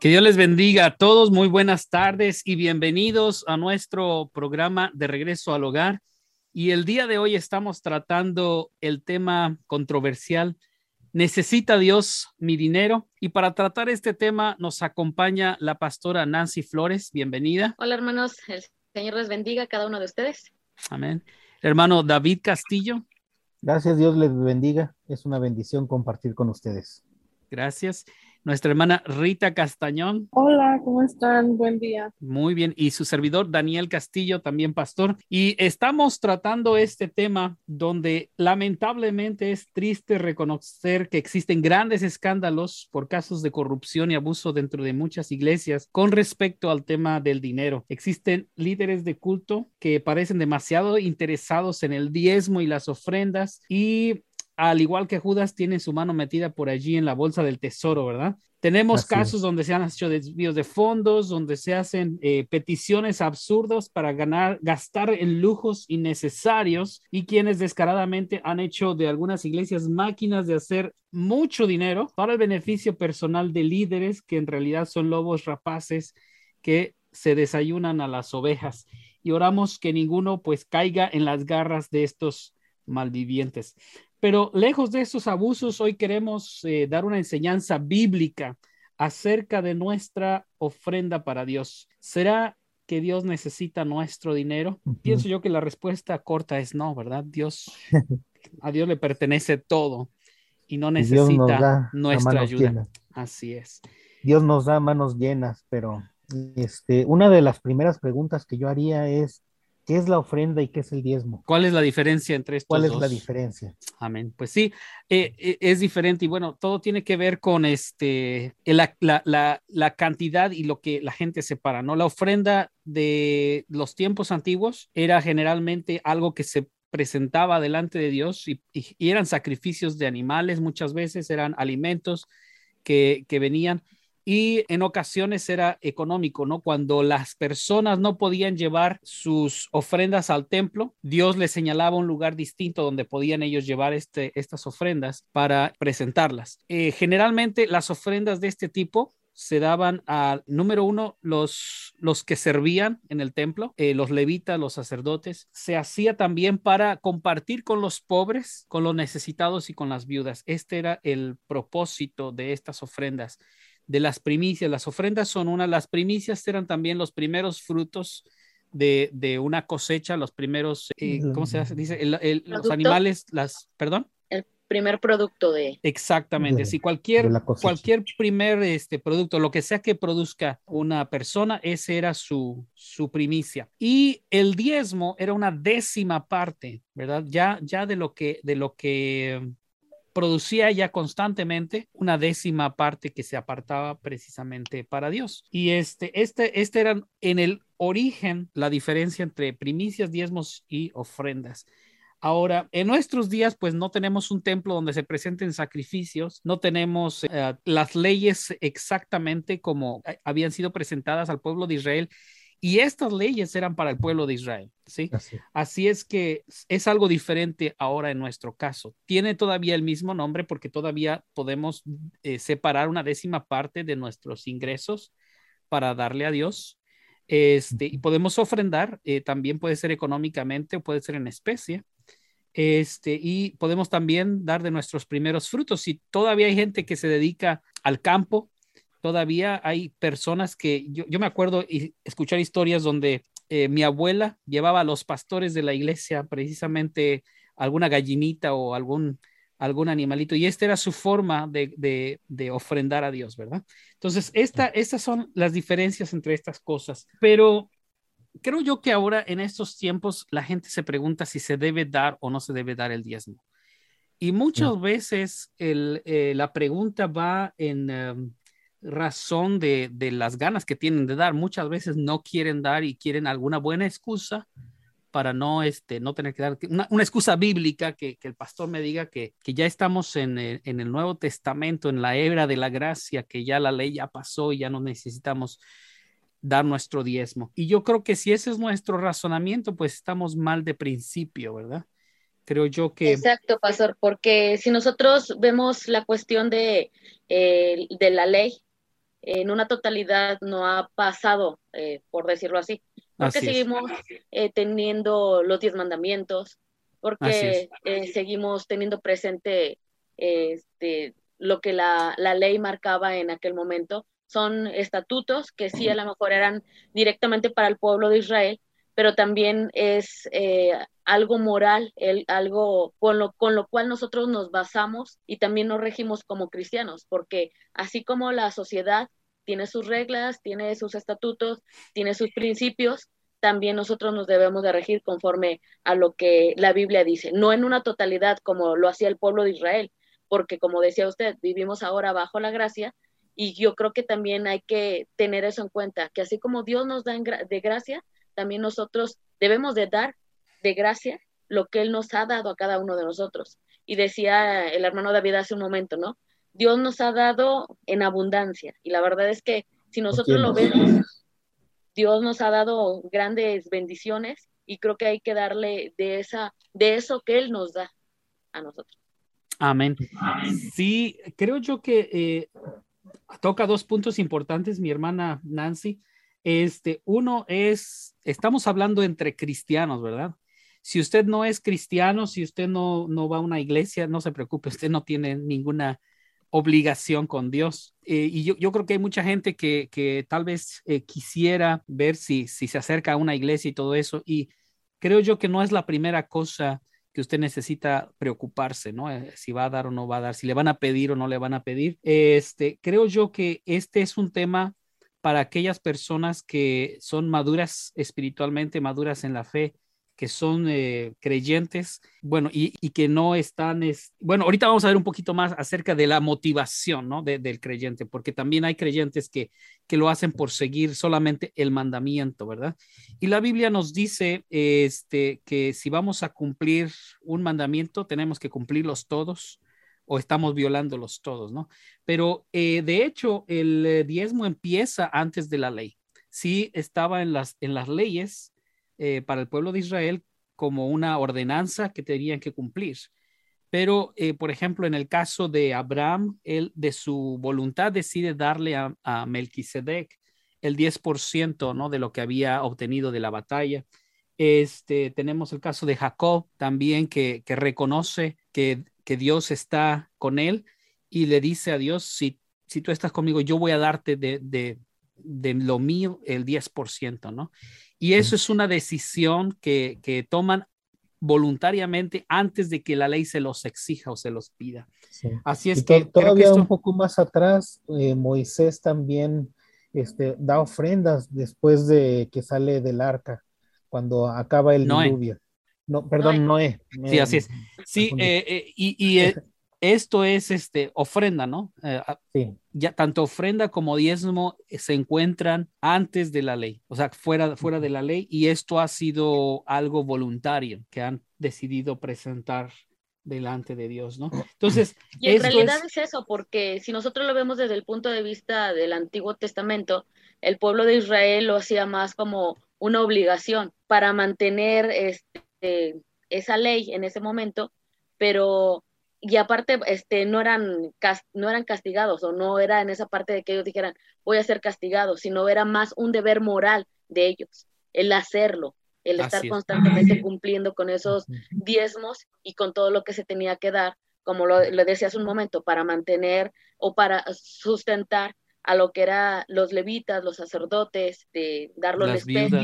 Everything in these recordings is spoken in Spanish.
Que Dios les bendiga a todos. Muy buenas tardes y bienvenidos a nuestro programa de regreso al hogar. Y el día de hoy estamos tratando el tema controversial. ¿Necesita Dios mi dinero? Y para tratar este tema nos acompaña la pastora Nancy Flores. Bienvenida. Hola hermanos, Señor les bendiga a cada uno de ustedes. Amén. hermano David Castillo. Gracias, Dios les bendiga. Es una bendición compartir con ustedes. Gracias nuestra hermana Rita Castañón. Hola, ¿cómo están? Buen día. Muy bien. Y su servidor Daniel Castillo, también pastor. Y estamos tratando este tema donde lamentablemente es triste reconocer que existen grandes escándalos por casos de corrupción y abuso dentro de muchas iglesias con respecto al tema del dinero. Existen líderes de culto que parecen demasiado interesados en el diezmo y las ofrendas y al igual que Judas, tiene su mano metida por allí en la bolsa del tesoro, ¿verdad? Tenemos casos donde se han hecho desvíos de fondos, donde se hacen eh, peticiones absurdas para ganar, gastar en lujos innecesarios y quienes descaradamente han hecho de algunas iglesias máquinas de hacer mucho dinero para el beneficio personal de líderes que en realidad son lobos rapaces que se desayunan a las ovejas. Y oramos que ninguno pues caiga en las garras de estos malvivientes. Pero lejos de esos abusos, hoy queremos eh, dar una enseñanza bíblica acerca de nuestra ofrenda para Dios. ¿Será que Dios necesita nuestro dinero? Pienso yo que la respuesta corta es no, ¿verdad? Dios, a Dios le pertenece todo y no necesita nuestra ayuda. Así es. Dios nos da manos llenas, pero este, una de las primeras preguntas que yo haría es, ¿Qué es la ofrenda y qué es el diezmo? ¿Cuál es la diferencia entre estos ¿Cuál es la diferencia? Amén. Pues sí, eh, eh, es diferente y bueno, todo tiene que ver con este, la, la, la, cantidad y lo que la gente separa, ¿no? La ofrenda de los tiempos antiguos era generalmente algo que se presentaba delante de Dios y, y eran sacrificios de animales, muchas veces eran alimentos que, que venían y en ocasiones era económico, ¿no? Cuando las personas no podían llevar sus ofrendas al templo, Dios les señalaba un lugar distinto donde podían ellos llevar este, estas ofrendas para presentarlas. Eh, generalmente las ofrendas de este tipo se daban a, número uno, los, los que servían en el templo, eh, los levitas, los sacerdotes. Se hacía también para compartir con los pobres, con los necesitados y con las viudas. Este era el propósito de estas ofrendas de las primicias. Las ofrendas son una, las primicias eran también los primeros frutos de, de una cosecha, los primeros, eh, ¿cómo se dice? los animales, las, perdón. El primer producto de. Exactamente, si cualquier, cualquier primer este, producto, lo que sea que produzca una persona, ese era su, su primicia. Y el diezmo era una décima parte, ¿verdad? Ya, ya de lo que, de lo que producía ya constantemente una décima parte que se apartaba precisamente para Dios. Y este, este, este era en el origen la diferencia entre primicias, diezmos y ofrendas. Ahora, en nuestros días, pues no tenemos un templo donde se presenten sacrificios, no tenemos eh, las leyes exactamente como eh, habían sido presentadas al pueblo de Israel y estas leyes eran para el pueblo de Israel, ¿sí? Así. es que es algo diferente ahora en nuestro caso. Tiene todavía el mismo nombre porque todavía podemos eh, separar una décima parte de nuestros ingresos para darle a Dios. Este, y podemos ofrendar, eh, también puede ser económicamente o puede ser en especie. Este, y podemos también dar de nuestros primeros frutos. Si todavía hay gente que se dedica al campo, todavía hay personas que yo, me acuerdo y escuchar historias donde eh, mi abuela llevaba a los pastores de la iglesia precisamente alguna gallinita o algún, algún animalito y esta era su forma de, de, ofrendar a Dios, ¿verdad? Entonces, esta, estas son las diferencias entre estas cosas, pero creo yo que ahora en estos tiempos la gente se pregunta si se debe dar o no se debe dar el diezmo. Y muchas veces el, eh, la pregunta va en... Em, razón de, las ganas que tienen de dar. Muchas veces no quieren dar y quieren alguna buena excusa para no, este, no tener que dar una, excusa bíblica que, el pastor me diga que, ya estamos en el, en el, Nuevo Testamento, en la era de la gracia, que ya la ley ya pasó y ya no necesitamos. dar nuestro diezmo. Y yo creo que si ese es nuestro razonamiento, pues estamos mal de principio, ¿verdad? Creo yo que... Exacto, pastor, porque si nosotros vemos la cuestión de, eh, de la ley, en una totalidad no ha pasado, eh, por decirlo así, porque seguimos eh, teniendo los diez mandamientos, porque seguimos teniendo presente este, lo que la, la ley marcaba en aquel momento, son estatutos que sí a lo mejor eran directamente para el pueblo de Israel, pero también es eh, algo moral, el, algo con lo, con lo cual nosotros nos basamos y también nos regimos como cristianos, porque así como la sociedad tiene sus reglas, tiene sus estatutos, tiene sus principios, también nosotros nos debemos de regir conforme a lo que la Biblia dice, no en una totalidad como lo hacía el pueblo de Israel, porque como decía usted, vivimos ahora bajo la gracia, y yo creo que también hay que tener eso en cuenta, que así como Dios nos da de gracia, también nosotros debemos de dar de gracia lo que Él nos ha dado a cada uno de nosotros. Y decía el hermano David hace un momento, ¿no? Dios nos ha dado en abundancia. Y la verdad es que si nosotros lo vemos, Dios nos ha dado grandes bendiciones y creo que hay que darle de, esa, de eso que Él nos da a nosotros. Amén. Sí, creo yo que eh, toca dos puntos importantes, mi hermana Nancy. Este, uno es, estamos hablando entre cristianos, ¿verdad? Si usted no es cristiano, si usted no, no va a una iglesia, no se preocupe, usted no tiene ninguna obligación con Dios. Eh, y yo, yo, creo que hay mucha gente que, que tal vez eh, quisiera ver si, si se acerca a una iglesia y todo eso. Y creo yo que no es la primera cosa que usted necesita preocuparse, ¿no? Eh, si va a dar o no va a dar, si le van a pedir o no le van a pedir. Este, creo yo que este es un tema para aquellas personas que son maduras espiritualmente, maduras en la fe, que son eh, creyentes, bueno, y, que no están, es, bueno, ahorita vamos a ver un poquito más acerca de la motivación, ¿no? del creyente, porque también hay creyentes que, que lo hacen por seguir solamente el mandamiento, ¿verdad? Y la Biblia nos dice este, que si vamos a cumplir un mandamiento, tenemos que cumplirlos todos o estamos violándolos todos, ¿no? Pero eh, de hecho, el eh, diezmo empieza antes de la ley. Sí estaba en las, en las leyes, eh, para el pueblo de Israel como una ordenanza que tenían que cumplir. Pero, eh, por ejemplo, en el caso de Abraham, él de su voluntad decide darle a, a Melquisedec el 10% ¿no? de lo que había obtenido de la batalla. Este, tenemos el caso de Jacob también que, que reconoce que, que, Dios está con él y le dice a Dios, si, si tú estás conmigo, yo voy a darte de, de, de lo mío el 10%, ¿no? Y eso es una decisión que, que toman voluntariamente antes de que la ley se los exija o se los pida. Así es que todavía un poco más atrás, eh, Moisés también este, da ofrendas después de que sale del arca, cuando acaba el diluvio. No, perdón, Noé. Sí, así es. Sí, eh, eh, y, y esto es este, ofrenda, ¿no? Eh, sí. Ya tanto ofrenda como diezmo se encuentran antes de la ley, o sea, fuera, fuera de la ley, y esto ha sido algo voluntario que han decidido presentar delante de Dios, ¿no? Entonces, y en realidad es... eso, porque si nosotros lo vemos desde el punto de vista del Antiguo Testamento, el pueblo de Israel lo hacía más como una obligación para mantener este, esa ley en ese momento, pero y aparte este no eran no eran castigados o no era en esa parte de que ellos dijeran voy a ser castigado sino era más un deber moral de ellos el hacerlo el estar constantemente cumpliendo con esos diezmos y con todo lo que se tenía que dar como lo, decía hace un momento para mantener o para sustentar a lo que eran los levitas los sacerdotes de darlo en especie.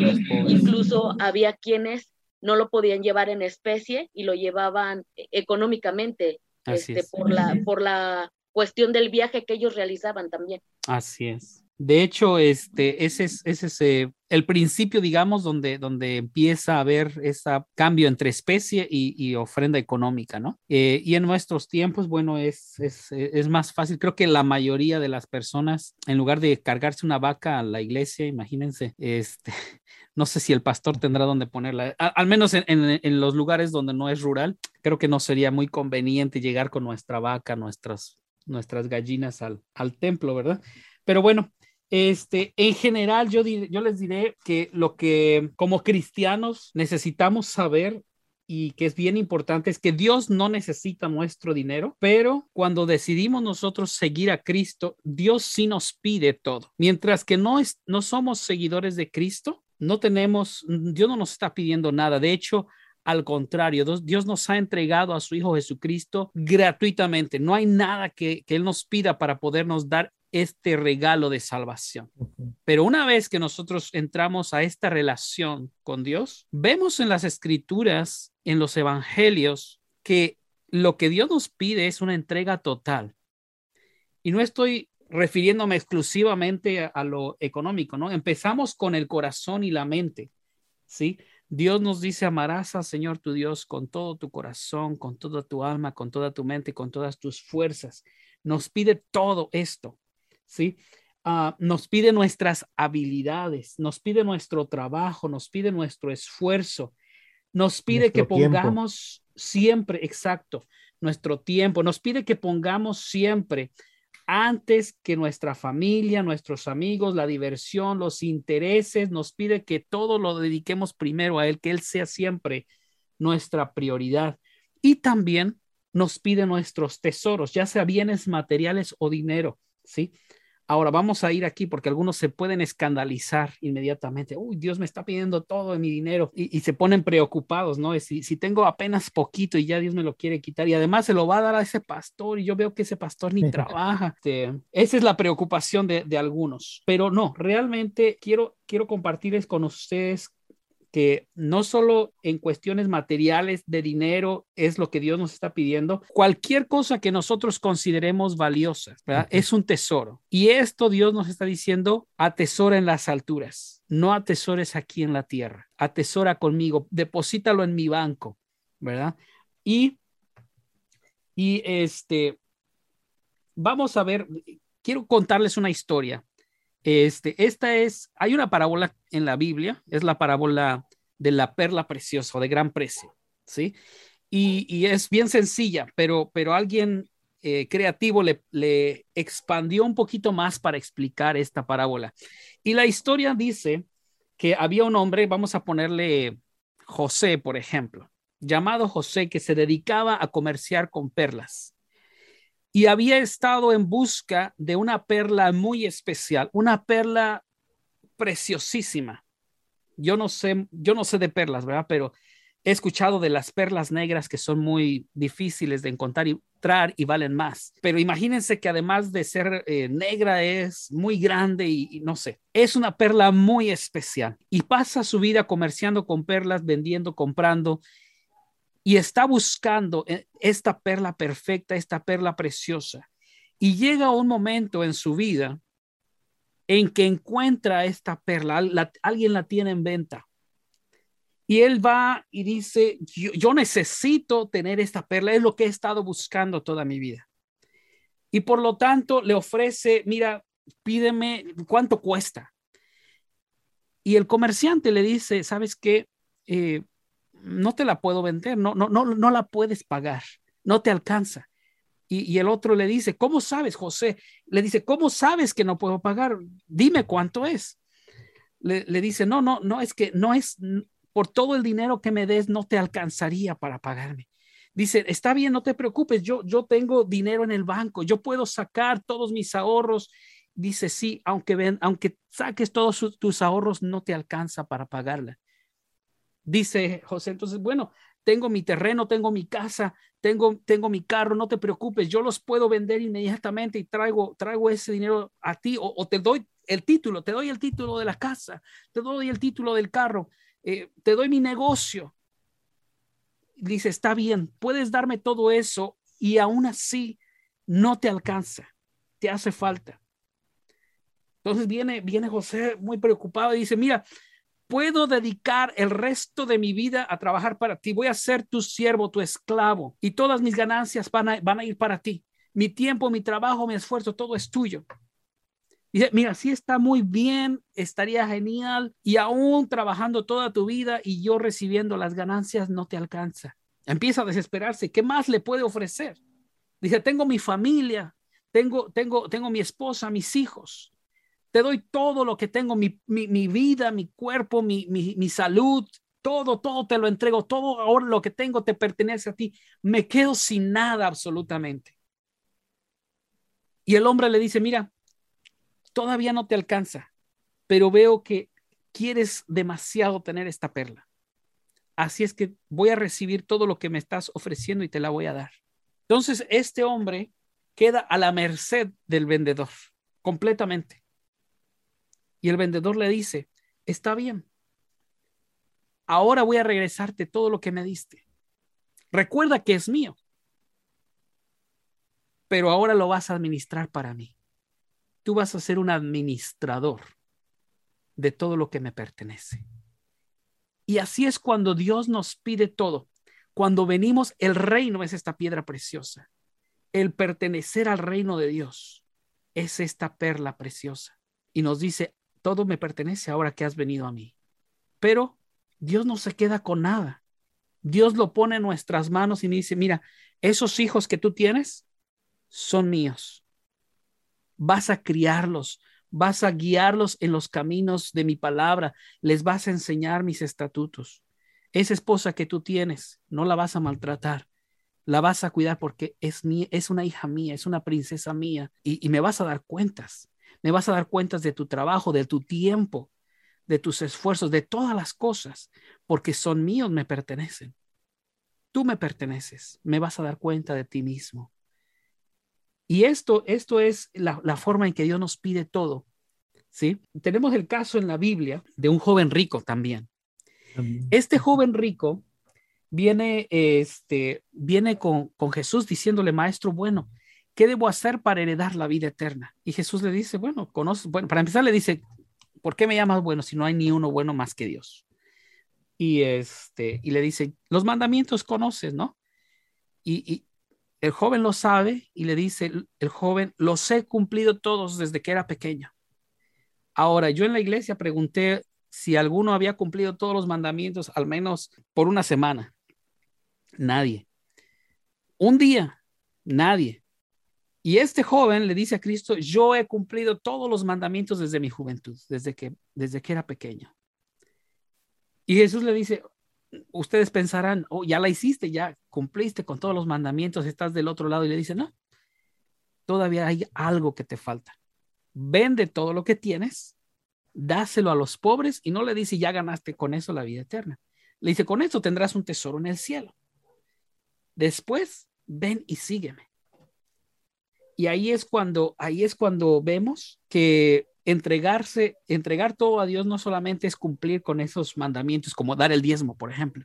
incluso había quienes no lo podían llevar en especie y lo llevaban e, económicamente este, por, la, por la cuestión del viaje que ellos realizaban también. Así es. De hecho, este, ese es, ese eh, el principio, digamos, donde, donde empieza a haber ese cambio entre especie y, ofrenda económica, ¿no? Eh, y en nuestros tiempos, bueno, es, es, es, más fácil. Creo que la mayoría de las personas, en lugar de cargarse una vaca a la iglesia, imagínense, este, no sé si el pastor tendrá donde ponerla, al, menos en, los lugares donde no es rural, creo que no sería muy conveniente llegar con nuestra vaca, nuestras, nuestras gallinas al, al templo, ¿verdad? Pero bueno, Este, en general, yo, yo les diré que lo que como cristianos necesitamos saber y que es bien importante es que Dios no necesita nuestro dinero, pero cuando decidimos nosotros seguir a Cristo, Dios sí nos pide todo. Mientras que no, es, no somos seguidores de Cristo, no tenemos, Dios no nos está pidiendo nada. De hecho, al contrario, Dios nos ha entregado a su Hijo Jesucristo gratuitamente. No hay nada que, que Él nos pida para podernos dar este regalo de salvación. Pero una vez que nosotros entramos a esta relación con Dios, vemos en las escrituras, en los evangelios, que lo que Dios nos pide es una entrega total. Y no estoy refiriéndome exclusivamente a, lo económico, ¿no? Empezamos con el corazón y la mente, ¿sí? Dios nos dice, amarás al Señor tu Dios con todo tu corazón, con toda tu alma, con toda tu mente, con todas tus fuerzas. Nos pide todo esto. ¿sí? Ah, nos pide nuestras habilidades, nos pide nuestro trabajo, nos pide nuestro esfuerzo, nos pide que pongamos siempre, exacto, nuestro tiempo, nos pide que pongamos siempre antes que nuestra familia, nuestros amigos, la diversión, los intereses, nos pide que todo lo dediquemos primero a Él, que Él sea siempre nuestra prioridad. Y también nos pide nuestros tesoros, ya sea bienes materiales o dinero, ¿sí? Ahora vamos a ir aquí porque algunos se pueden escandalizar inmediatamente. Uy, Dios me está pidiendo todo de mi dinero y, se ponen preocupados, ¿no? Si, si tengo apenas poquito y ya Dios me lo quiere quitar y además se lo va a dar a ese pastor y yo veo que ese pastor ni trabaja. Este, esa es la preocupación de, de algunos. Pero no, realmente quiero, quiero compartirles con ustedes que no solo en cuestiones materiales de dinero es lo que Dios nos está pidiendo, cualquier cosa que nosotros consideremos valiosa. Es un tesoro. Y esto Dios nos está diciendo, atesora en las alturas, no atesores aquí en la tierra, atesora conmigo, deposítalo en mi banco, ¿verdad? Y, y este, vamos a ver, quiero contarles una historia este, esta es, hay una parábola en la Biblia, es la parábola de la perla preciosa de gran precio, ¿sí? Y, es bien sencilla, pero, pero alguien eh, creativo le, le expandió un poquito más para explicar esta parábola. Y la historia dice que había un hombre, vamos a ponerle José, por ejemplo, llamado José, que se dedicaba a comerciar con perlas y había estado en busca de una perla muy especial, una perla preciosísima. Yo no sé, yo no sé de perlas, ¿verdad? Pero he escuchado de las perlas negras que son muy difíciles de encontrar y traer y valen más. Pero imagínense que además de ser eh, negra es muy grande y, y, no sé, es una perla muy especial y pasa su vida comerciando con perlas, vendiendo, comprando y está buscando eh, esta perla perfecta, esta perla preciosa. Y llega un momento en su vida en que encuentra esta perla, alguien la tiene en venta. Y él va y dice, yo, necesito tener esta perla, es lo que he estado buscando toda mi vida. Y por lo tanto le ofrece, mira, pídeme cuánto cuesta. Y el comerciante le dice, ¿sabes qué? Eh, no te la puedo vender, no, no, no, no la puedes pagar, no te alcanza. Y, el otro le dice, ¿cómo sabes, José? Le dice, ¿cómo sabes que no puedo pagar? Dime cuánto es. Le, dice, no, no, no, es que no es, por todo el dinero que me des, no te alcanzaría para pagarme. Dice, está bien, no te preocupes, yo, yo tengo dinero en el banco, yo puedo sacar todos mis ahorros. Dice, sí, aunque, ven, aunque saques todos tus ahorros, no te alcanza para pagarla. Dice José, entonces, bueno, tengo mi terreno, tengo mi casa, tengo, tengo mi carro, no te preocupes, yo los puedo vender inmediatamente y traigo, traigo ese dinero a ti o, te doy el título, te doy el título de la casa, te doy el título del carro, eh, te doy mi negocio. Dice, está bien, puedes darme todo eso y aún así no te alcanza, te hace falta. Entonces viene, viene José muy preocupado y dice, mira, puedo dedicar el resto de mi vida a trabajar para ti. Voy a ser tu siervo, tu esclavo, y todas mis ganancias van a, ir para ti. Mi tiempo, mi trabajo, mi esfuerzo, todo es tuyo. Y mira, si está muy bien, estaría genial, y aún trabajando toda tu vida y yo recibiendo las ganancias no te alcanza. Empieza a desesperarse. ¿Qué más le puede ofrecer? Dice, tengo mi familia, tengo, tengo, tengo mi esposa, mis hijos te doy todo lo que tengo, mi, vida, mi cuerpo, mi, mi salud, todo, todo te lo entrego, todo ahora lo que tengo te pertenece a ti. Me quedo sin nada absolutamente. Y el hombre le dice, mira, todavía no te alcanza, pero veo que quieres demasiado tener esta perla. Así es que voy a recibir todo lo que me estás ofreciendo y te la voy a dar. Entonces, este hombre queda a la merced del vendedor, completamente. Y el vendedor le dice, está bien, ahora voy a regresarte todo lo que me diste. Recuerda que es mío, pero ahora lo vas a administrar para mí. Tú vas a ser un administrador de todo lo que me pertenece. Y así es cuando Dios nos pide todo. Cuando venimos, el reino es esta piedra preciosa. El pertenecer al reino de Dios es esta perla preciosa. Y nos dice, todo me pertenece ahora que has venido a mí. Pero Dios no se queda con nada. Dios lo pone en nuestras manos y dice, mira, esos hijos que tú tienes son míos. Vas a criarlos, vas a guiarlos en los caminos de mi palabra, les vas a enseñar mis estatutos. Esa esposa que tú tienes, no la vas a maltratar, la vas a cuidar porque es, es una hija mía, es una princesa mía y, y me vas a dar cuentas. Me vas a dar cuentas de tu trabajo, de tu tiempo, de tus esfuerzos, de todas las cosas, porque son míos, me pertenecen. Tú me perteneces, me vas a dar cuenta de ti mismo. Y esto, esto es la, forma en que Dios nos pide todo. ¿sí? Tenemos el caso en la Biblia de un joven rico también. Este joven rico viene, este, viene con, con Jesús diciéndole, maestro, bueno, ¿qué debo hacer para heredar la vida eterna? Y Jesús le dice, bueno, conoce, bueno, para empezar le dice, ¿por qué me llamas bueno si no hay ni uno bueno más que Dios? Y este, y le dice, los mandamientos conoces, ¿no? Y, el joven lo sabe y le dice, el joven, los he cumplido todos desde que era pequeño. Ahora, yo en la iglesia pregunté si alguno había cumplido todos los mandamientos, al menos por una semana. Nadie. Un día, nadie. Y este joven le dice a Cristo, yo he cumplido todos los mandamientos desde mi juventud, desde que, desde que era pequeño. Y Jesús le dice, ustedes pensarán, oh, ya la hiciste, ya cumpliste con todos los mandamientos, estás del otro lado y le dice, no, todavía hay algo que te falta. Vende todo lo que tienes, dáselo a los pobres y no le dice, ya ganaste con eso la vida eterna. Le dice, con eso tendrás un tesoro en el cielo. Después, ven y sígueme. Y ahí es cuando, ahí es cuando vemos que entregarse, entregar todo a Dios no solamente es cumplir con esos mandamientos, como dar el diezmo, por ejemplo,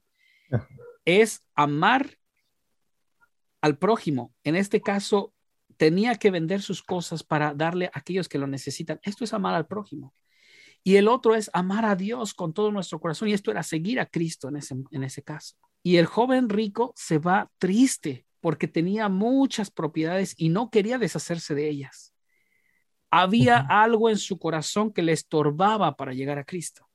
es amar al prójimo. En este caso, tenía que vender sus cosas para darle a aquellos que lo necesitan. Esto es amar al prójimo. Y el otro es amar a Dios con todo nuestro corazón. Y esto era seguir a Cristo en ese, en ese caso. Y el joven rico se va triste porque tenía muchas propiedades y no quería deshacerse de ellas había algo en su corazón que le estorbaba para llegar a Cristo.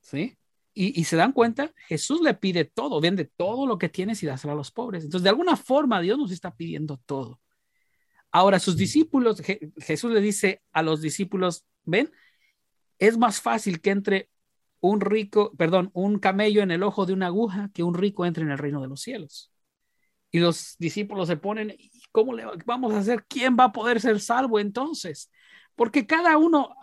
¿Sí? Y, se dan cuenta, Jesús le pide todo, vende todo lo que tienes y dáselo a los pobres. Entonces, de alguna forma, Dios nos está pidiendo todo. Ahora, sus discípulos, Jesús le dice a los discípulos, ven, es más fácil que entre un rico, perdón, un camello en el ojo de una aguja que un rico entre en el reino de los cielos. Y los discípulos se ponen, ¿cómo le vamos a hacer? ¿Quién va a poder ser salvo entonces? Porque cada uno,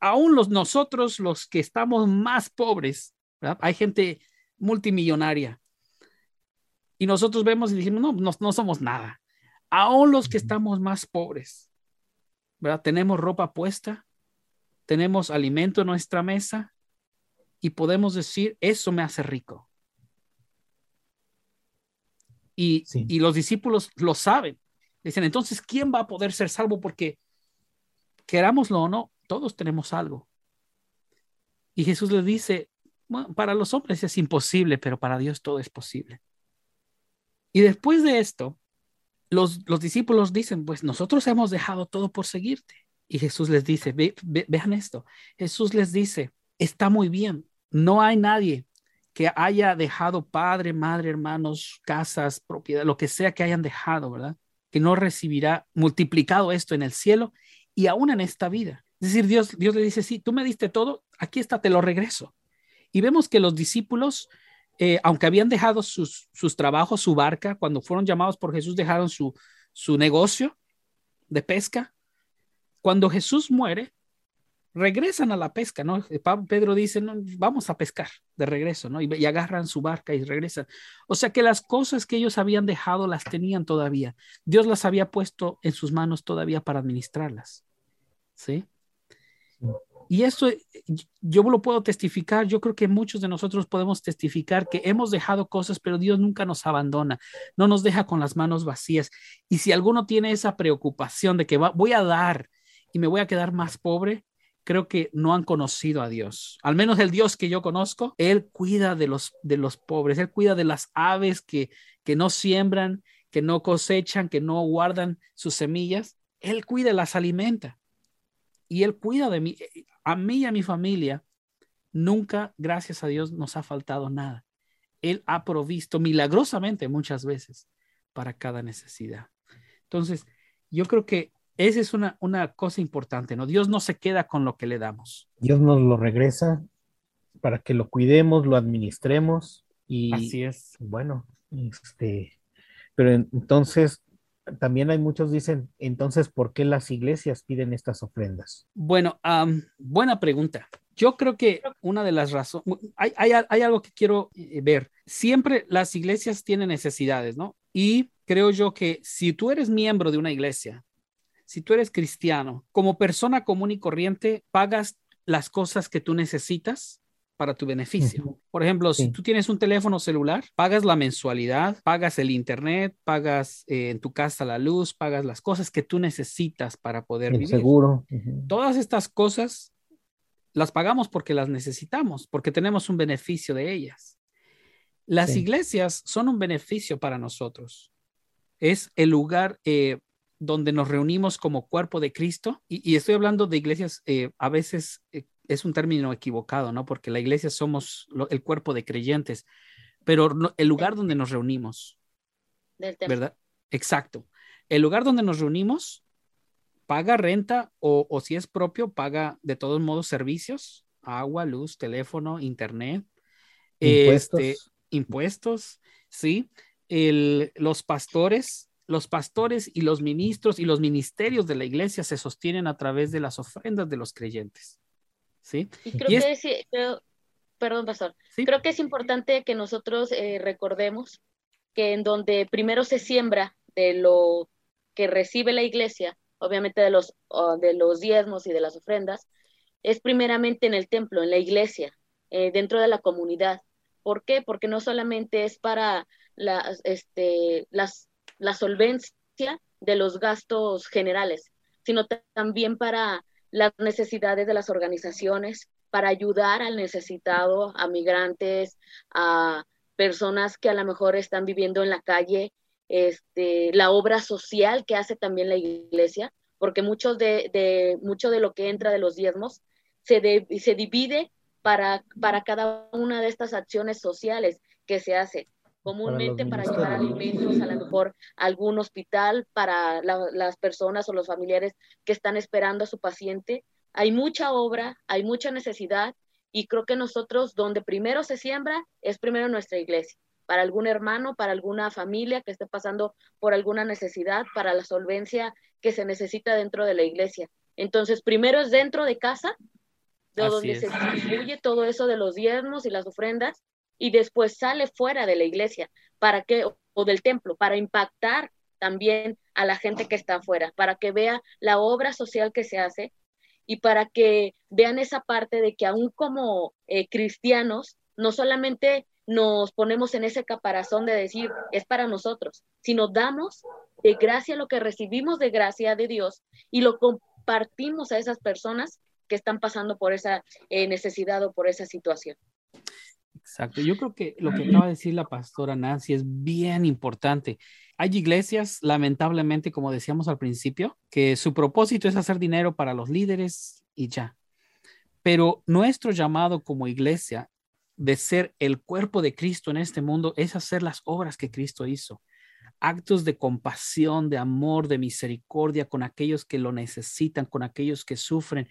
aún los nosotros, los que estamos más pobres, hay gente multimillonaria. Y nosotros vemos y dijimos, no, no, no somos nada. Aún los que estamos más pobres, ¿verdad? Tenemos ropa puesta, tenemos alimento en nuestra mesa y podemos decir, eso me hace rico. Y, los discípulos lo saben. Dicen, entonces, ¿quién va a poder ser salvo? Porque querámoslo o no, todos tenemos algo. Y Jesús les dice, para los hombres es imposible, pero para Dios todo es posible. Y después de esto, los, los discípulos dicen, pues nosotros hemos dejado todo por seguirte. Y Jesús les dice, vean esto, Jesús les dice, está muy bien, no hay nadie que haya dejado padre, madre, hermanos, casas, propiedad, lo que sea que hayan dejado, ¿verdad? Que no recibirá multiplicado esto en el cielo y aún en esta vida. Es decir, Dios, Dios le dice, sí, tú me diste todo, aquí está, te lo regreso. Y vemos que los discípulos, eh, aunque habían dejado sus, sus, trabajos, su barca, cuando fueron llamados por Jesús, dejaron su, su negocio de pesca. Cuando Jesús muere, regresan a la pesca, ¿no? Pedro dice, no, vamos a pescar de regreso, ¿no? Y, agarran su barca y regresan. O sea que las cosas que ellos habían dejado las tenían todavía. Dios las había puesto en sus manos todavía para administrarlas, ¿sí? Y esto yo lo puedo testificar, yo creo que muchos de nosotros podemos testificar que hemos dejado cosas, pero Dios nunca nos abandona, no nos deja con las manos vacías. Y si alguno tiene esa preocupación de que voy a dar y me voy a quedar más pobre, creo que no han conocido a Dios. Al menos el Dios que yo conozco, Él cuida de los, de los pobres, Él cuida de las aves que, que no siembran, que no cosechan, que no guardan sus semillas. Él cuida, las alimenta. Y Él cuida de mí, a mí y a mi familia. Nunca, gracias a Dios, nos ha faltado nada. Él ha provisto milagrosamente muchas veces para cada necesidad. Entonces, yo creo que esa es una, una cosa importante, ¿no? Dios no se queda con lo que le damos. Dios nos lo regresa para que lo cuidemos, lo administremos y así es. Bueno, este, pero entonces también hay muchos dicen, entonces, ¿por qué las iglesias piden estas ofrendas? Bueno, buena pregunta. Yo creo que una de las razones, hay, hay, hay, algo que quiero eh, ver. Siempre las iglesias tienen necesidades, ¿no? Y creo yo que si tú eres miembro de una iglesia si tú eres cristiano, como persona común y corriente, pagas las cosas que tú necesitas para tu beneficio. Por ejemplo, si tú tienes un teléfono celular, pagas la mensualidad, pagas el internet, pagas eh, en tu casa la luz, pagas las cosas que tú necesitas para poder vivir. Seguro. Todas estas cosas las pagamos porque las necesitamos, porque tenemos un beneficio de ellas. Las iglesias son un beneficio para nosotros. Es el lugar eh, donde nos reunimos como cuerpo de Cristo, y, estoy hablando de iglesias, eh, a veces eh, es un término equivocado, ¿no? Porque la iglesia somos el cuerpo de creyentes, pero el lugar donde nos reunimos, ¿verdad? Exacto. El lugar donde nos reunimos paga renta o, si es propio, paga de todos modos servicios, agua, luz, teléfono, internet, impuestos, este, impuestos ¿sí? El, los pastores los pastores y los ministros y los ministerios de la iglesia se sostienen a través de las ofrendas de los creyentes. ¿Sí? Y creo que es, perdón, pastor, creo que es importante que nosotros eh, recordemos que en donde primero se siembra de lo que recibe la iglesia, obviamente de los, de los diezmos y de las ofrendas, es primeramente en el templo, en la iglesia, eh, dentro de la comunidad. ¿Por qué? Porque no solamente es para las, este, las la solvencia de los gastos generales, sino también para las necesidades de las organizaciones, para ayudar al necesitado, a migrantes, a personas que a lo mejor están viviendo en la calle, este, la obra social que hace también la iglesia, porque mucho de, mucho de lo que entra de los diezmos se, se divide para, para cada una de estas acciones sociales que se hace comúnmente para, llevar alimentos, a lo mejor a algún hospital para las personas o los familiares que están esperando a su paciente. Hay mucha obra, hay mucha necesidad y creo que nosotros donde primero se siembra es primero nuestra iglesia, para algún hermano, para alguna familia que esté pasando por alguna necesidad, para la solvencia que se necesita dentro de la iglesia. Entonces, primero es dentro de casa, de donde se distribuye todo eso de los diezmos y las ofrendas, y después sale fuera de la iglesia, ¿para qué? O del templo, para impactar también a la gente que está afuera, para que vea la obra social que se hace y para que vean esa parte de que aún como eh, cristianos, no solamente nos ponemos en ese caparazón de decir, es para nosotros, sino damos de gracia lo que recibimos de gracia de Dios y lo compartimos a esas personas que están pasando por esa eh, necesidad o por esa situación. Exacto. Yo creo que lo que acaba de decir la pastora Nancy es bien importante. Hay iglesias, lamentablemente, como decíamos al principio, que su propósito es hacer dinero para los líderes y ya. Pero nuestro llamado como iglesia de ser el cuerpo de Cristo en este mundo es hacer las obras que Cristo hizo. actos de compasión, de amor, de misericordia con aquellos que lo necesitan, con aquellos que sufren.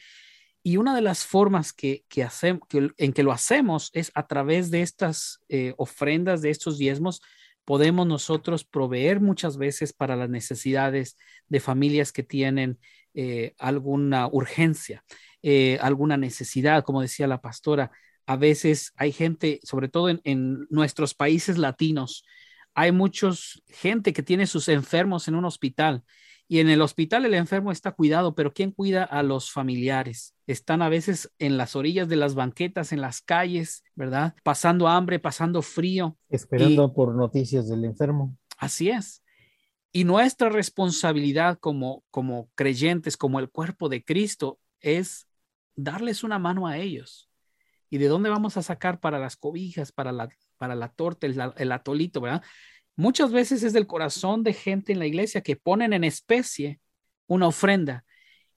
Y una de las formas que, que, hacemos, en que lo hacemos es a través de estas eh, ofrendas, de estos diezmos, podemos nosotros proveer muchas veces para las necesidades de familias que tienen eh, alguna urgencia, eh, alguna necesidad, como decía la pastora. A veces hay gente, sobre todo en, en nuestros países latinos, hay muchos gente que tiene sus enfermos en un hospital y en el hospital el enfermo está cuidado, pero ¿quién cuida a los familiares? Están a veces en las orillas de las banquetas, en las calles, ¿verdad? Pasando hambre, pasando frío. Esperando por noticias del enfermo. Así es. Y nuestra responsabilidad como, como creyentes, como el cuerpo de Cristo, es darles una mano a ellos. ¿Y de dónde vamos a sacar para las cobijas, para la, para la torta, el, el atolito, verdad? Muchas veces es del corazón de gente en la iglesia que ponen en especie una ofrenda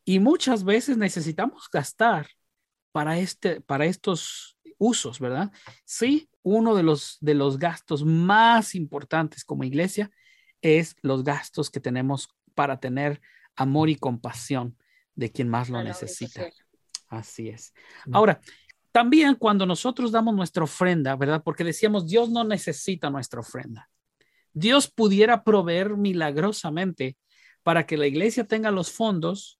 y muchas veces necesitamos gastar para, este, para estos usos, ¿verdad? Sí, uno de los, de los gastos más importantes como iglesia es los gastos que tenemos para tener amor y compasión de quien más lo necesita. Así es. Ahora, también cuando nosotros damos nuestra ofrenda, ¿verdad? Porque decíamos, Dios no necesita nuestra ofrenda. Dios pudiera proveer milagrosamente para que la iglesia tenga los fondos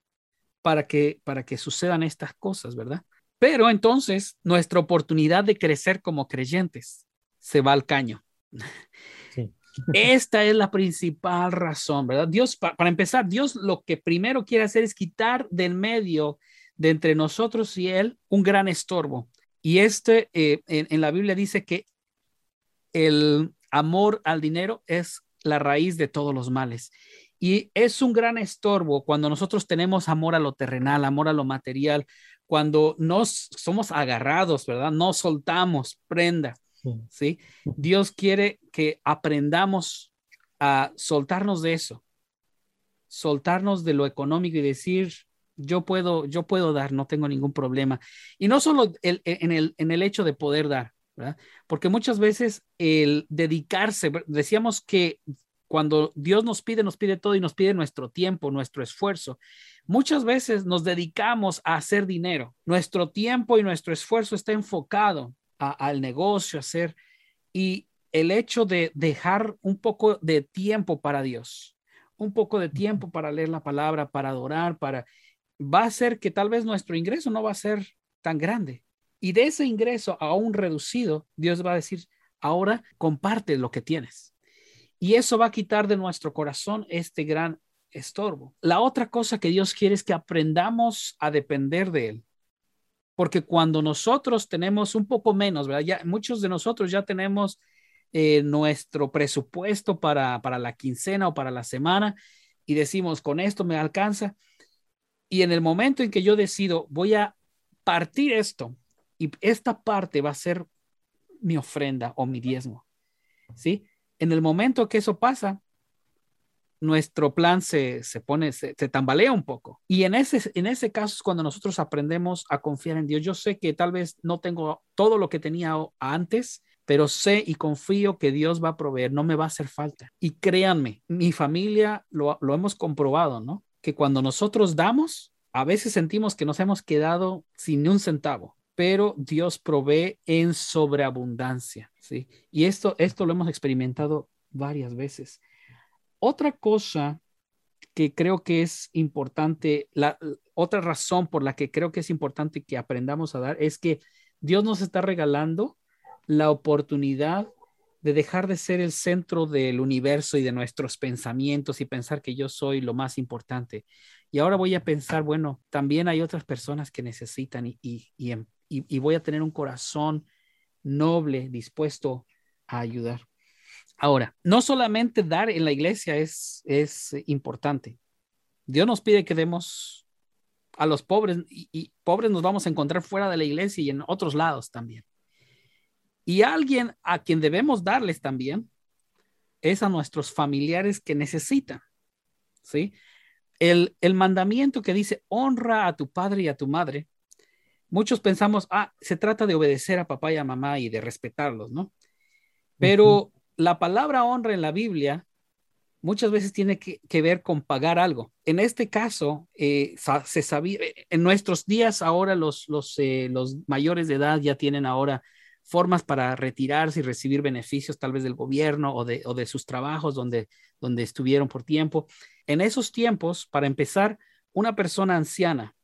para que, para que sucedan estas cosas, ¿verdad? Pero entonces nuestra oportunidad de crecer como creyentes se va al caño. Esta es la principal razón, ¿verdad? Dios, para empezar, Dios lo que primero quiere hacer es quitar del medio de entre nosotros y Él un gran estorbo. Y este eh, en, la Biblia dice que el, amor al dinero es la raíz de todos los males. Y es un gran estorbo cuando nosotros tenemos amor a lo terrenal, amor a lo material, cuando nos somos agarrados, ¿verdad? No soltamos prenda, ¿sí? Dios quiere que aprendamos a soltarnos de eso, soltarnos de lo económico y decir, yo puedo, yo puedo dar, no tengo ningún problema. Y no solo en, el, en el hecho de poder dar, porque muchas veces el dedicarse, decíamos que cuando Dios nos pide, nos pide todo y nos pide nuestro tiempo, nuestro esfuerzo. Muchas veces nos dedicamos a hacer dinero. Nuestro tiempo y nuestro esfuerzo está enfocado al negocio, a hacer, y el hecho de dejar un poco de tiempo para Dios, un poco de tiempo para leer la palabra, para adorar, para, va a hacer que tal vez nuestro ingreso no va a ser tan grande. Y de ese ingreso aún reducido, Dios va a decir, ahora comparte lo que tienes. Y eso va a quitar de nuestro corazón este gran estorbo. La otra cosa que Dios quiere es que aprendamos a depender de Él. Porque cuando nosotros tenemos un poco menos. Ya, muchos de nosotros ya tenemos eh, nuestro presupuesto para, para la quincena o para la semana y decimos, con esto me alcanza. Y en el momento en que yo decido, voy a partir esto y esta parte va a ser mi ofrenda o mi diezmo. ¿Sí? En el momento que eso pasa, nuestro plan se, se pone, se, tambalea un poco. Y en ese, en ese caso es cuando nosotros aprendemos a confiar en Dios. Yo sé que tal vez no tengo todo lo que tenía antes, pero sé y confío que Dios va a proveer, no me va a hacer falta. Y créanme, mi familia lo, lo hemos comprobado, ¿no? Que cuando nosotros damos, a veces sentimos que nos hemos quedado sin un centavo pero Dios provee en sobreabundancia, ¿sí? Y esto, esto lo hemos experimentado varias veces. Otra cosa que creo que es importante, la otra razón por la que creo que es importante que aprendamos a dar es que Dios nos está regalando la oportunidad de dejar de ser el centro del universo y de nuestros pensamientos y pensar que yo soy lo más importante. Y ahora voy a pensar, bueno, también hay otras personas que necesitan y, y, y, y, voy a tener un corazón noble, dispuesto a ayudar. Ahora, no solamente dar en la iglesia es, es importante. Dios nos pide que demos a los pobres y, pobres nos vamos a encontrar fuera de la iglesia y en otros lados también. Y alguien a quien debemos darles también es a nuestros familiares que necesitan. ¿Sí? El, el mandamiento que dice honra a tu padre y a tu madre muchos pensamos, ah, se trata de obedecer a papá y a mamá y de respetarlos, ¿no? Pero la palabra honra en la Biblia muchas veces tiene que, ver con pagar algo. En este caso, eh, se sabía, eh, en nuestros días ahora los, los, eh, los mayores de edad ya tienen ahora formas para retirarse y recibir beneficios tal vez del gobierno o de, o de sus trabajos donde, donde estuvieron por tiempo. En esos tiempos, para empezar, una persona anciana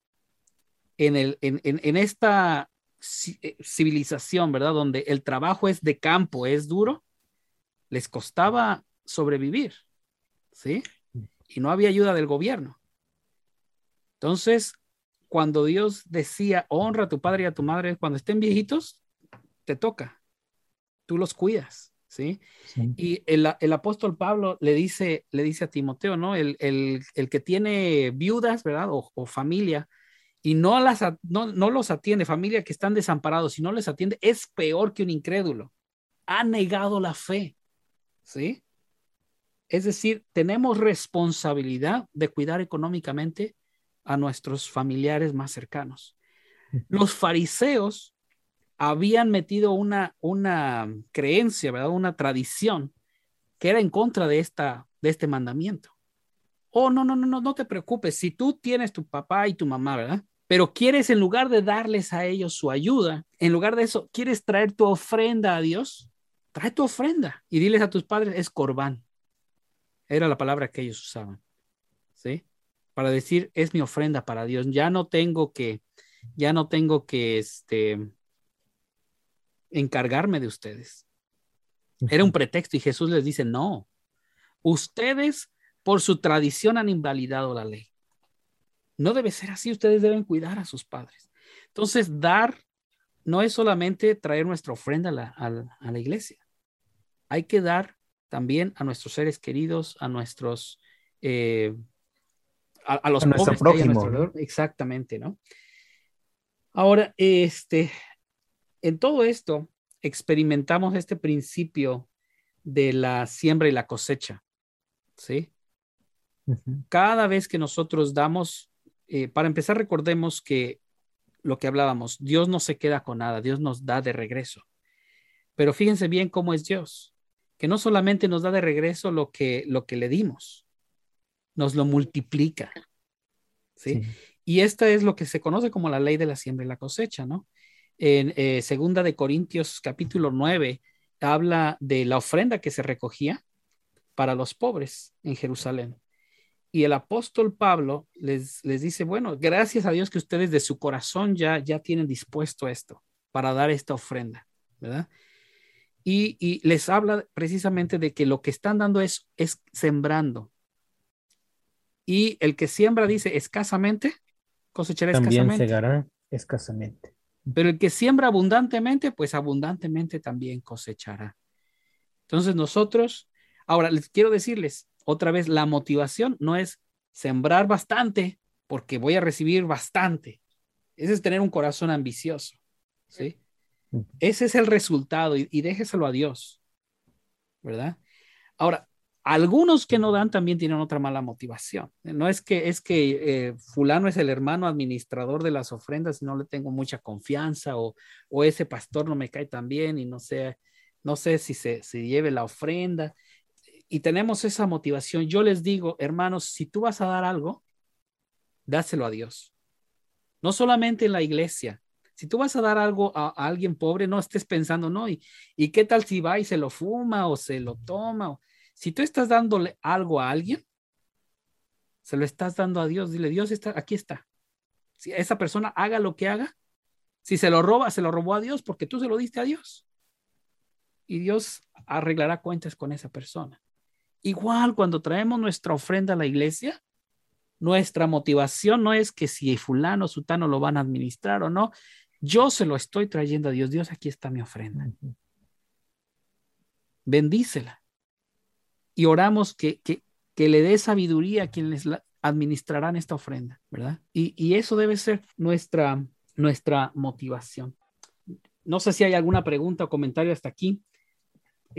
en, el, en, en esta civilización, ¿verdad? Donde el trabajo es de campo, es duro, les costaba sobrevivir. ¿sí? Y no había ayuda del gobierno. Entonces, cuando Dios decía, honra a tu padre y a tu madre, cuando estén viejitos, te toca, tú los cuidas, ¿sí? Y el, apóstol Pablo le dice, le dice a Timoteo, ¿no? El, que tiene viudas, ¿verdad? O, familia, y no, las, no, no los atiende, familia que están desamparados, y no les atiende, es peor que un incrédulo. Ha negado la fe, ¿sí? Es decir, tenemos responsabilidad de cuidar económicamente a nuestros familiares más cercanos. Los fariseos habían metido una, una creencia, ¿verdad? Una tradición que era en contra de, esta, de este mandamiento. Oh, no, no, no, no, no te preocupes. Si tú tienes tu papá y tu mamá, ¿verdad? Pero quieres, en lugar de darles a ellos su ayuda, en lugar de eso, quieres traer tu ofrenda a Dios, trae tu ofrenda y diles a tus padres, es corbán. Era la palabra que ellos usaban. ¿Sí? Para decir, es mi ofrenda para Dios. Ya no tengo que, ya no tengo que, este, encargarme de ustedes. Era un pretexto y Jesús les dice, no, ustedes por su tradición han invalidado la ley. No debe ser así, ustedes deben cuidar a sus padres. Entonces, dar no es solamente traer nuestra ofrenda a la, a la iglesia. Hay que dar también a nuestros seres queridos, a nuestros, eh, a, los pobres Exactamente, ¿no? Ahora, este, en todo esto experimentamos este principio de la siembra y la cosecha, ¿sí? Cada vez que nosotros damos, eh, para empezar, recordemos que lo que hablábamos, Dios no se queda con nada, Dios nos da de regreso. Pero fíjense bien cómo es Dios que no solamente nos da de regreso lo que, lo que le dimos, nos lo multiplica. ¿sí? Y esta es lo que se conoce como la ley de la siembra y la cosecha, ¿no? En eh, segunda de Corintios capítulo 9 habla de la ofrenda que se recogía para los pobres en Jerusalén. Y el apóstol Pablo les, les dice, bueno, gracias a Dios que ustedes de su corazón ya, ya tienen dispuesto esto para dar esta ofrenda, ¿verdad? y, les habla precisamente de que lo que están dando es, es sembrando. Y el que siembra dice escasamente, cosechará también escasamente. segará escasamente. Pero el que siembra abundantemente, pues abundantemente también cosechará. Entonces nosotros, ahora les quiero decirles otra vez, la motivación no es sembrar bastante porque voy a recibir bastante. Ese es tener un corazón ambicioso, ¿sí? Ese es el resultado y, déjeselo a Dios, ¿verdad? Ahora, algunos que no dan también tienen otra mala motivación. No es que es que eh, fulano es el hermano administrador de las ofrendas y no le tengo mucha confianza o, o ese pastor no me cae tan bien y no sé, no sé si se, se lleve la ofrenda. Y tenemos esa motivación. Yo les digo, hermanos, si tú vas a dar algo, dáselo a Dios. No solamente en la iglesia, si tú vas a dar algo a, alguien pobre, no estés pensando, no, y, y, qué tal si va y se lo fuma o se lo toma. si tú estás dándole algo a alguien, se lo estás dando a Dios, dile, Dios está, aquí está. Si esa persona haga lo que haga, si se lo roba, se lo robó a Dios porque tú se lo diste a Dios. Y Dios arreglará cuentas con esa persona. Igual cuando traemos nuestra ofrenda a la iglesia, nuestra motivación no es que si fulano o sutano lo van a administrar o no, yo se lo estoy trayendo a Dios. Dios, aquí está mi ofrenda. Bendícela. Y oramos que, que, le dé sabiduría a quienes administrarán esta ofrenda, ¿verdad? Y, eso debe ser nuestra, nuestra motivación. No sé si hay alguna pregunta o comentario hasta aquí.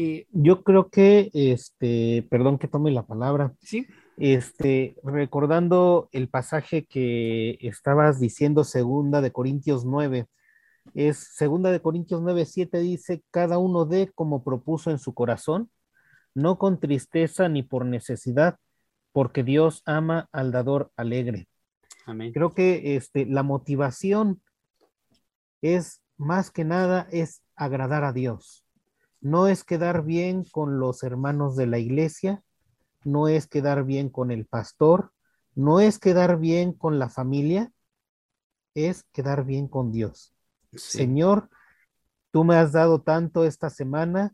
Eh, Yo creo que, este, perdón que tome la palabra. Sí. Este, recordando el pasaje que estabas diciendo, segunda de Corintios 9, es segunda de Corintios 9, 7 dice, cada uno dé como propuso en su corazón, no con tristeza ni por necesidad, porque Dios ama al dador alegre. Amén. Creo que este, la motivación es más que nada es agradar a Dios. No es quedar bien con los hermanos de la iglesia, no es quedar bien con el pastor, no es quedar bien con la familia, es quedar bien con Dios. Señor, tú me has dado tanto esta semana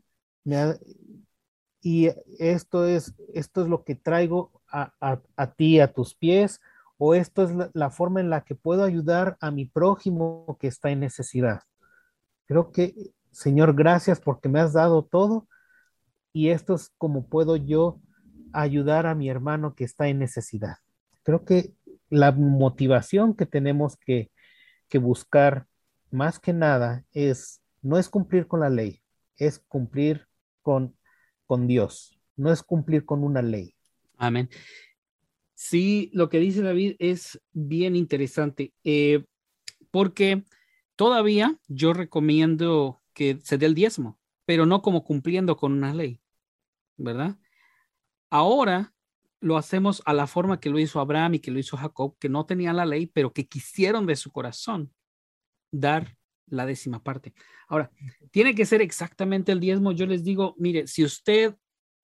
y esto es, esto es lo que traigo a, ti, a tus pies, o esto es la, forma en la que puedo ayudar a mi prójimo que está en necesidad. Creo que, Señor, gracias porque me has dado todo y esto es como puedo yo ayudar a mi hermano que está en necesidad. Creo que la motivación que tenemos que, que buscar más que nada es, no es cumplir con la ley, es cumplir con, con Dios, no es cumplir con una ley. Amén. Sí, lo que dice David es bien interesante, eh, porque todavía yo recomiendo que se dé el diezmo, pero no como cumpliendo con una ley, ¿verdad? Ahora lo hacemos a la forma que lo hizo Abraham y que lo hizo Jacob, que no tenían la ley, pero que quisieron de su corazón dar la décima parte. Ahora, tiene que ser exactamente el diezmo. Yo les digo, mire, si usted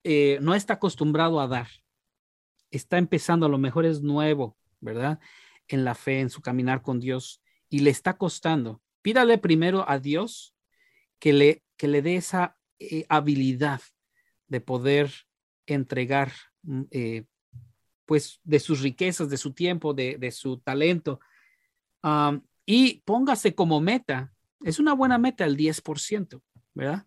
eh, no está acostumbrado a dar, está empezando, a lo mejor es nuevo, ¿verdad? En la fe, en su caminar con Dios, y le está costando, pídale primero a Dios que le, que le dé esa eh, habilidad de poder entregar, mm, eh, pues, de sus riquezas, de su tiempo, de, su talento. y póngase como meta, es una buena meta el 10%, ¿verdad?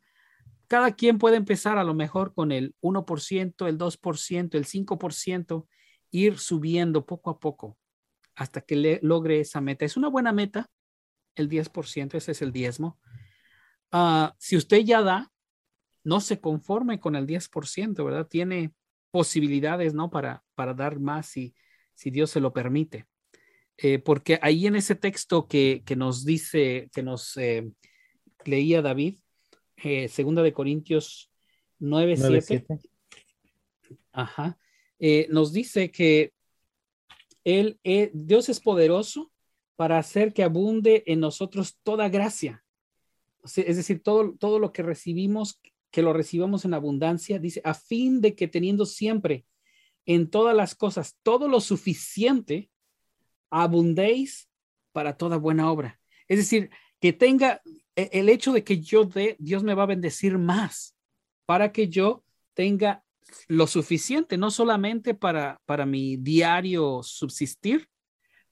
cada quien puede empezar a lo mejor con el 1%, el 2%, el 5%, ir subiendo poco a poco hasta que le logre esa meta. Es una buena meta, el 10%, ese es el diezmo. Ah, si usted ya da, no se conforme con el 10%, ¿verdad? Tiene posibilidades, ¿no? Para, para dar más si, si Dios se lo permite. Eh, porque ahí en ese texto que, nos dice, que nos eh, leía David, eh, segunda de Corintios 9, 7. Ajá. Eh, nos dice que él, Dios es poderoso para hacer que abunde en nosotros toda gracia. Es decir, todo, todo lo que recibimos, que lo recibamos en abundancia, dice, a fin de que teniendo siempre en todas las cosas todo lo suficiente, abundéis para toda buena obra. Es decir, que tenga e, el hecho de que yo dé, Dios me va a bendecir más para que yo tenga lo suficiente, no solamente para, para mi diario subsistir,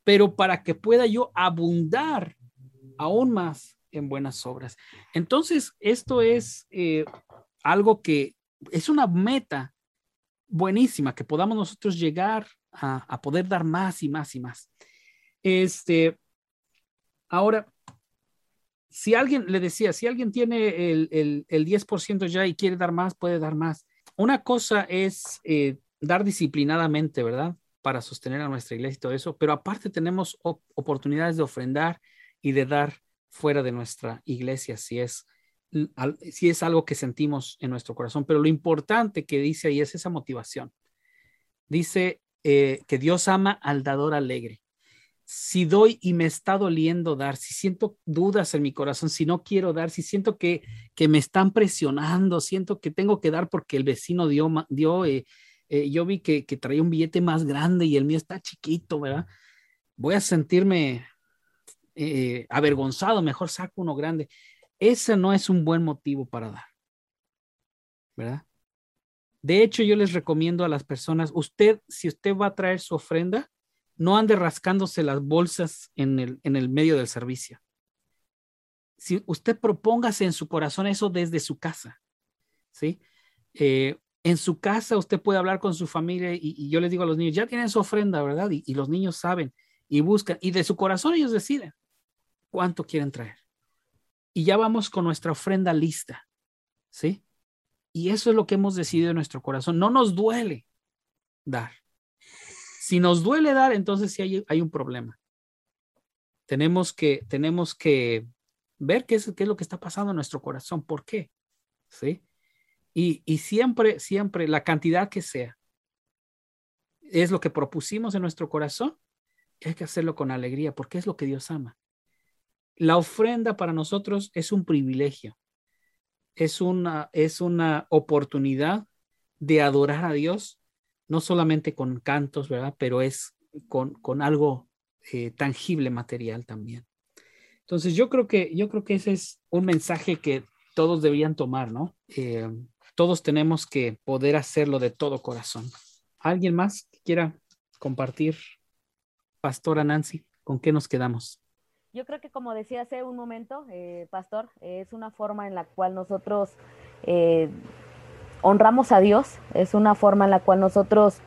pero para que pueda yo abundar aún más en buenas obras. Entonces, esto es eh, algo que es una meta buenísima, que podamos nosotros llegar a, poder dar más y más y más. Este, ahora, si alguien le decía, si alguien tiene el, el, el 10% ya y quiere dar más, puede dar más. Una cosa es eh, dar disciplinadamente, ¿verdad? Para sostener a nuestra iglesia y todo eso, pero aparte tenemos oportunidades de ofrendar y de dar fuera de nuestra iglesia si es, si es algo que sentimos en nuestro corazón. Pero lo importante que dice ahí es esa motivación. Dice eh, que Dios ama al dador alegre si doy y me está doliendo dar, si siento dudas en mi corazón, si no quiero dar, si siento que, que me están presionando, siento que tengo que dar porque el vecino dio, dio eh, eh, yo vi que, que traía un billete más grande y el mío está chiquito, ¿verdad? Voy a sentirme eh, avergonzado, mejor saco uno grande. Ese no es un buen motivo para dar, ¿verdad? De hecho, yo les recomiendo a las personas, usted, si usted va a traer su ofrenda, no ande rascándose las bolsas en el, en el medio del servicio. Si usted propóngase en su corazón eso desde su casa, ¿sí? Eh, en su casa usted puede hablar con su familia y, yo les digo a los niños, ya tienen su ofrenda, ¿verdad? Y, y los niños saben y buscan y de su corazón ellos deciden cuánto quieren traer. Y ya vamos con nuestra ofrenda lista, ¿sí? Y eso es lo que hemos decidido en nuestro corazón. No nos duele dar. Si nos duele dar, entonces sí hay, un problema. Tenemos que, tenemos que ver qué es, qué es lo que está pasando en nuestro corazón. ¿Por qué? ¿Sí? Y, y siempre, siempre, la cantidad que sea, es lo que propusimos en nuestro corazón, hay que hacerlo con alegría porque es lo que Dios ama. La ofrenda para nosotros es un privilegio, es una, es una oportunidad de adorar a Dios, no solamente con cantos, ¿verdad? Pero es con, con algo eh, tangible, material también. Entonces yo creo que yo creo que ese es un mensaje que todos debían tomar, ¿no? Eh, todos tenemos que poder hacerlo de todo corazón. ¿Alguien más que quiera compartir? Pastora Nancy, ¿con qué nos quedamos? Yo creo que como decía hace un momento, eh, Pastor, es una forma en la cual nosotros honramos a Dios, es una forma en la cual nosotros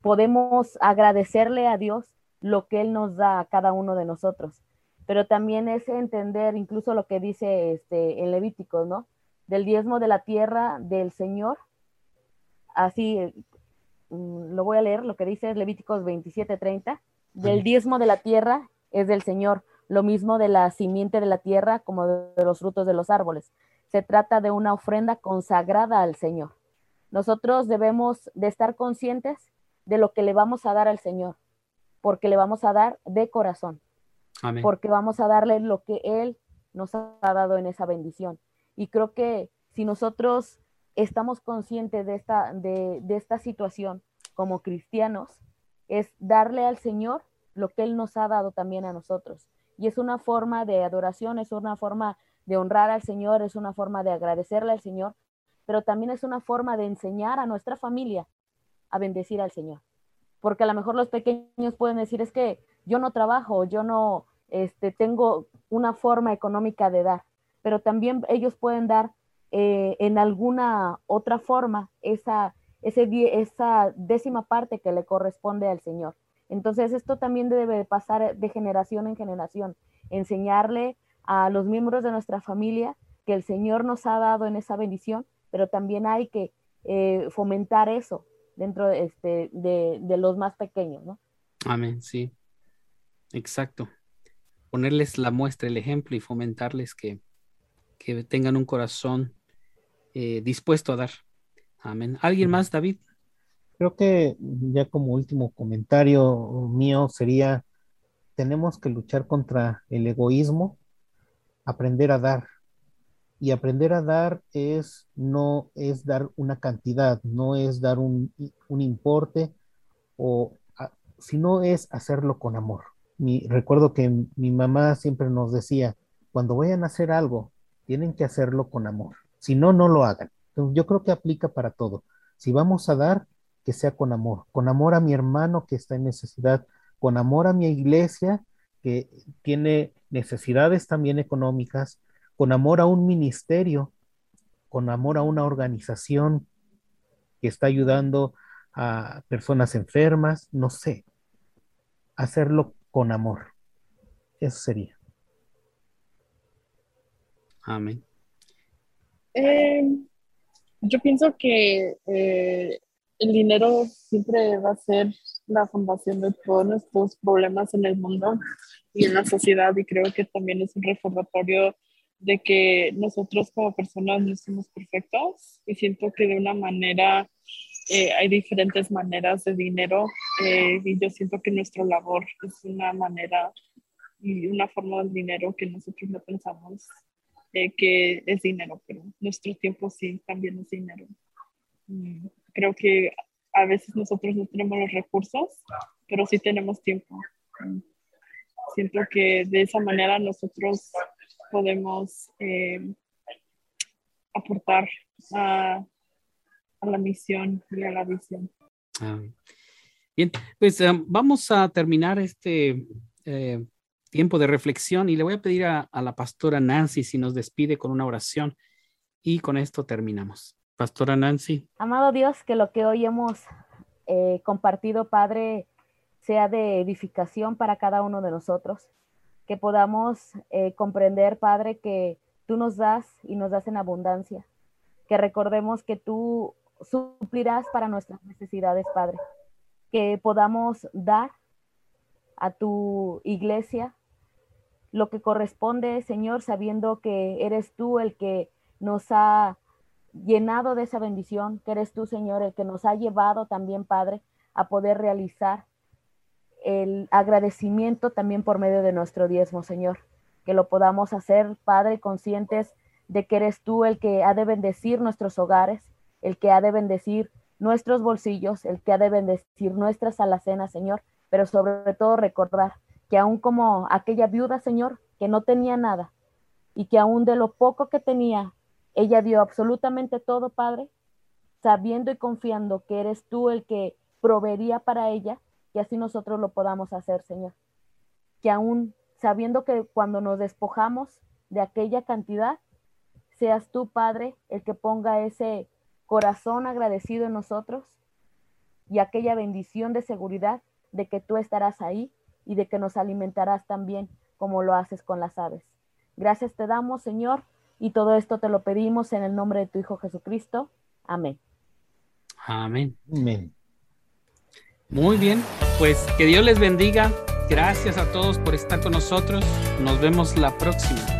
podemos agradecerle a Dios lo que Él nos da a cada uno de nosotros. Pero también es entender incluso lo que dice este, en Levíticos, ¿no? Del diezmo de la tierra del Señor. Así, mm, lo voy a leer, lo que dice Levíticos 27:30. Del diezmo de la tierra es del Señor, lo mismo de la simiente de la tierra como de los frutos de los árboles. Se trata de una ofrenda consagrada al Señor. Nosotros debemos de estar conscientes de lo que le vamos a dar al Señor, porque le vamos a dar de corazón, porque vamos a darle lo que Él nos ha dado en esa bendición. Y creo que si nosotros estamos conscientes de esta, de, de esta situación como cristianos, es darle al Señor lo que Él nos ha dado también a nosotros. Y es una forma de adoración, es una forma de honrar al Señor, es una forma de agradecerle al Señor, pero también es una forma de enseñar a nuestra familia a bendecir al Señor. Porque a lo mejor los pequeños pueden decir, es que yo no trabajo, yo no este, tengo una forma económica de dar, pero también ellos pueden dar eh, en alguna otra forma esa, ese, esa décima parte que le corresponde al Señor. Entonces esto también debe pasar de generación en generación, enseñarle a los miembros de nuestra familia que el Señor nos ha dado en esa bendición, pero también hay que eh, fomentar eso, dentro de, este, de, los más pequeños, ¿no? Amén, sí. Exacto. Ponerles la muestra, el ejemplo y fomentarles que, tengan un corazón eh, dispuesto a dar. Amén. ¿Alguien más, David? Creo que ya como último comentario mío sería, tenemos que luchar contra el egoísmo, aprender a dar, y aprender a dar es no es dar una cantidad, no es dar un, importe, o, sino es hacerlo con amor. Mi, recuerdo que mi mamá siempre nos decía, cuando vayan a hacer algo, tienen que hacerlo con amor. Si no, no lo hagan. Yo creo que aplica para todo. Si vamos a dar, que sea con amor. Con amor a mi hermano que está en necesidad, con amor a mi iglesia que tiene necesidades también económicas, con amor a un ministerio, con amor a una organización que está ayudando a personas enfermas, no sé, hacerlo con amor. Eso sería. Amén. Eh, yo pienso que eh, el dinero siempre va a ser la fundación de todos nuestros problemas en el mundo y en la sociedad y creo que también es un recordatorio de que nosotros como personas no somos perfectos y siento que de una manera eh, hay diferentes maneras de dinero eh, y yo siento que nuestra labor es una manera y una forma de dinero que nosotros no pensamos eh, que es dinero, pero nuestro tiempo sí también es dinero. Mm, creo que a veces nosotros no tenemos los recursos, pero sí tenemos tiempo. Mm, siento que de esa manera nosotros podemos eh, aportar a, la misión y a la visión. Ah, bien, pues eh, vamos a terminar este eh, tiempo de reflexión y le voy a pedir a, la pastora Nancy si nos despide con una oración y con esto terminamos. Pastora Nancy. Amado Dios, que lo que hoy hemos compartido, Padre, sea de edificación para cada uno de nosotros que podamos eh, comprender, Padre, que tú nos das y nos das en abundancia, que recordemos que tú suplirás para nuestras necesidades, Padre, que podamos dar a tu iglesia lo que corresponde, Señor, sabiendo que eres tú el que nos ha llenado de esa bendición, que eres tú, Señor, el que nos ha llevado también, Padre, a poder realizar el agradecimiento también por medio de nuestro diezmo, Señor. Que lo podamos hacer, Padre, conscientes de que eres tú el que ha de bendecir nuestros hogares, el que ha de bendecir nuestros bolsillos, el que ha de bendecir nuestras alacenas, Señor, pero sobre todo recordar que aún como aquella viuda, Señor, que no tenía nada y que aún de lo poco que tenía, ella dio absolutamente todo, Padre, sabiendo y confiando que eres tú el que proveería para ella, que así nosotros lo podamos hacer, Señor. Que aún sabiendo que cuando nos despojamos de aquella cantidad, seas tú, Padre, el que ponga ese corazón agradecido en nosotros y aquella bendición de seguridad de que tú estarás ahí y de que nos alimentarás también como lo haces con las aves. Gracias te damos, Señor, y todo esto te lo pedimos en el nombre de tu Hijo Jesucristo. Amén. Amén. Amén. Muy bien, pues que Dios les bendiga. Gracias a todos por estar con nosotros. Nos vemos la próxima.